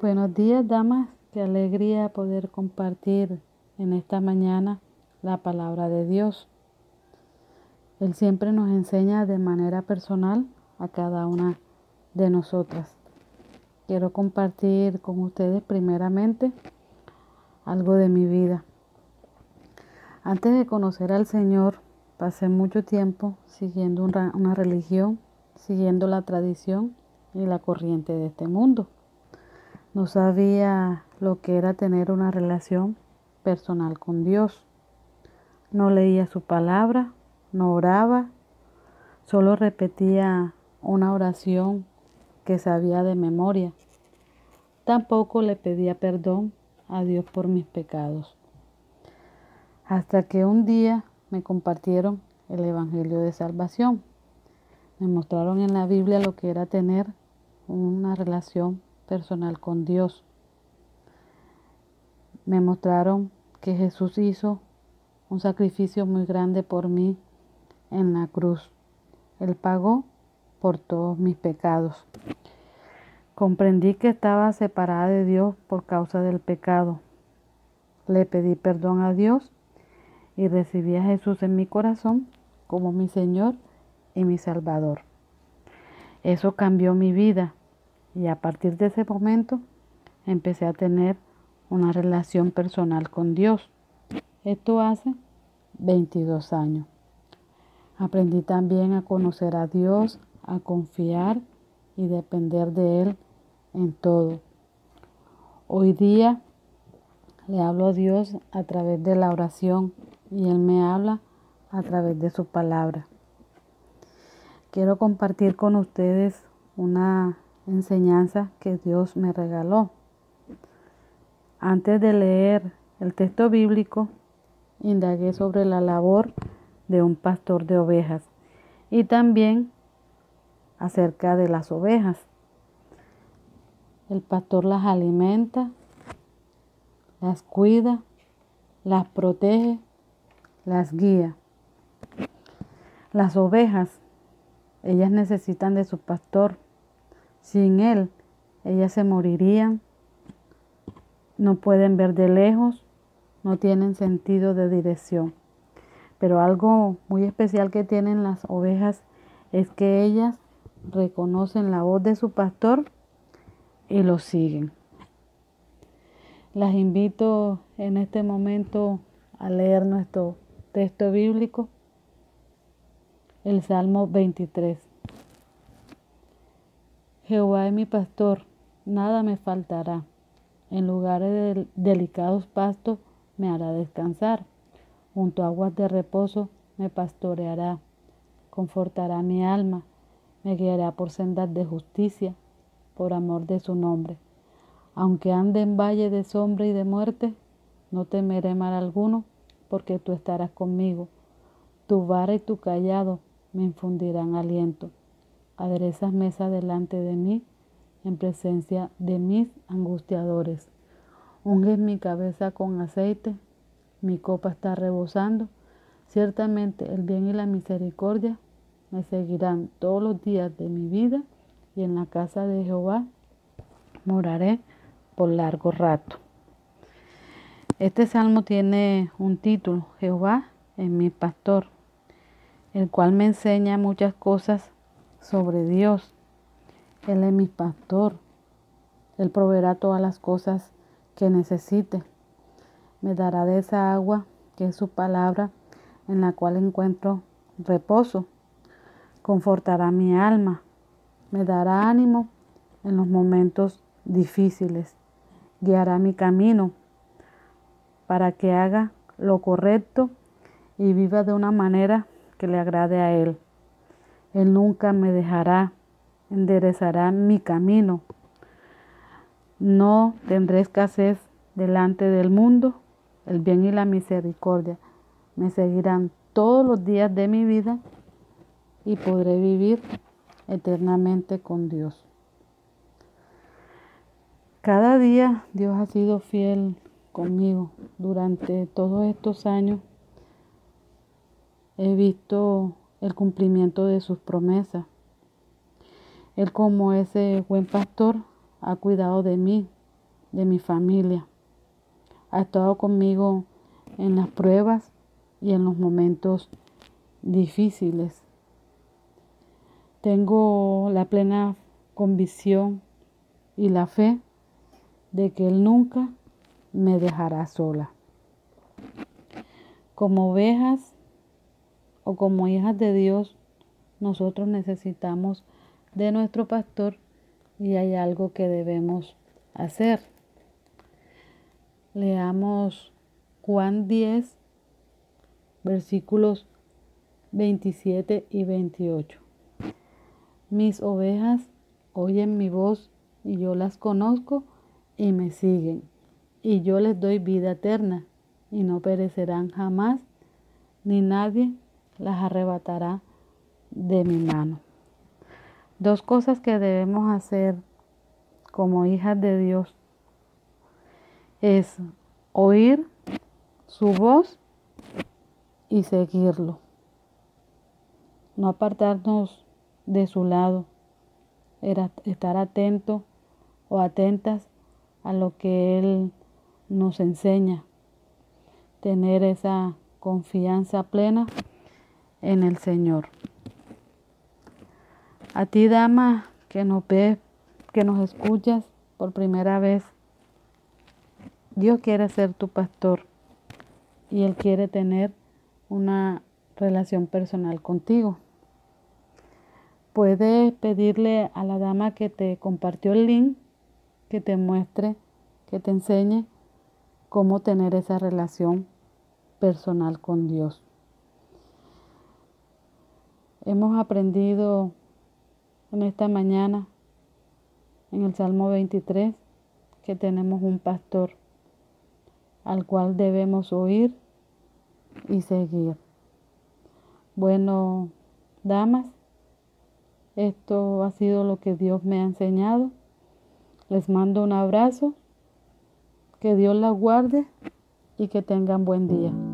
Buenos días, damas. Qué alegría poder compartir en esta mañana la palabra de Dios. Él siempre nos enseña de manera personal a cada una de nosotras. Quiero compartir con ustedes primeramente algo de mi vida. Antes de conocer al Señor, pasé mucho tiempo siguiendo una, religión, siguiendo la tradición y la corriente de este mundo. No sabía lo que era tener una relación personal con Dios. No leía su palabra, no oraba, solo repetía una oración que sabía de memoria. Tampoco le pedía perdón a Dios por mis pecados. Hasta que un día me compartieron el Evangelio de Salvación. Me mostraron en la Biblia lo que era tener una relación personal con Dios. Me mostraron que Jesús hizo un sacrificio muy grande por mí en la cruz. Él pagó por todos mis pecados. Comprendí que estaba separada de Dios por causa del pecado. Le pedí perdón a Dios y recibí a Jesús en mi corazón como mi Señor y mi Salvador. Eso cambió mi vida y a partir de ese momento empecé a tener una relación personal con Dios. Esto hace 22 años. Aprendí también a conocer a Dios, a confiar y depender de Él en todo. Hoy día le hablo a Dios a través de la oración y Él me habla a través de su palabra. Quiero compartir con ustedes una enseñanza que Dios me regaló. Antes de leer el texto bíblico, indagué sobre la labor de un pastor de ovejas y también acerca de las ovejas. El pastor las alimenta, las cuida, las protege, las guía. Las ovejas, ellas necesitan de su pastor sin Él, ellas se morirían, no pueden ver de lejos, no tienen sentido de dirección. Pero algo muy especial que tienen las ovejas es que ellas reconocen la voz de su pastor y lo siguen. Las invito en este momento a leer nuestro texto bíblico, el Salmo 23. Jehová es mi pastor, nada me faltará. En lugares de delicados pastos me hará descansar. Junto a aguas de reposo me pastoreará. Confortará mi alma. Me guiará por sendas de justicia, por amor de su nombre. Aunque ande en valle de sombra y de muerte, no temeré mal alguno, porque tú estarás conmigo. Tu vara y tu callado me infundirán aliento aderezas mesa delante de mí en presencia de mis angustiadores. Unges mi cabeza con aceite, mi copa está rebosando. Ciertamente el bien y la misericordia me seguirán todos los días de mi vida y en la casa de Jehová moraré por largo rato. Este salmo tiene un título, Jehová es mi pastor, el cual me enseña muchas cosas sobre Dios. Él es mi pastor. Él proveerá todas las cosas que necesite. Me dará de esa agua que es su palabra en la cual encuentro reposo. Confortará mi alma. Me dará ánimo en los momentos difíciles. Guiará mi camino para que haga lo correcto y viva de una manera que le agrade a Él. Él nunca me dejará, enderezará mi camino. No tendré escasez delante del mundo. El bien y la misericordia me seguirán todos los días de mi vida y podré vivir eternamente con Dios. Cada día Dios ha sido fiel conmigo. Durante todos estos años he visto el cumplimiento de sus promesas. Él como ese buen pastor ha cuidado de mí de mi familia. Ha estado conmigo en las pruebas y en los momentos difíciles. Tengo la plena convicción y la fe de que Él nunca me dejará sola. Como ovejas o como hijas de Dios, nosotros necesitamos de nuestro pastor y hay algo que debemos hacer. Leamos Juan 10, versículos 27 y 28. Mis ovejas oyen mi voz y yo las conozco y me siguen, y yo les doy vida eterna y no perecerán jamás, ni nadie las arrebatará de mi mano. Dos cosas que debemos hacer como hijas de Dios es oír su voz y seguirlo. No apartarnos de su lado, estar atento o atentas a lo que Él nos enseña, tener esa confianza plena en el Señor. A ti, dama, que nos ves, que nos escuchas por primera vez, Dios quiere ser tu pastor y Él quiere tener una relación personal contigo. Puedes pedirle a la dama que te compartió el link que te muestre, que te enseñe cómo tener esa relación personal con Dios. Hemos aprendido en esta mañana, en el Salmo 23, que tenemos un pastor al cual debemos oír y seguir. Bueno, damas, esto ha sido lo que Dios me ha enseñado. Les mando un abrazo, que Dios las guarde y que tengan buen día.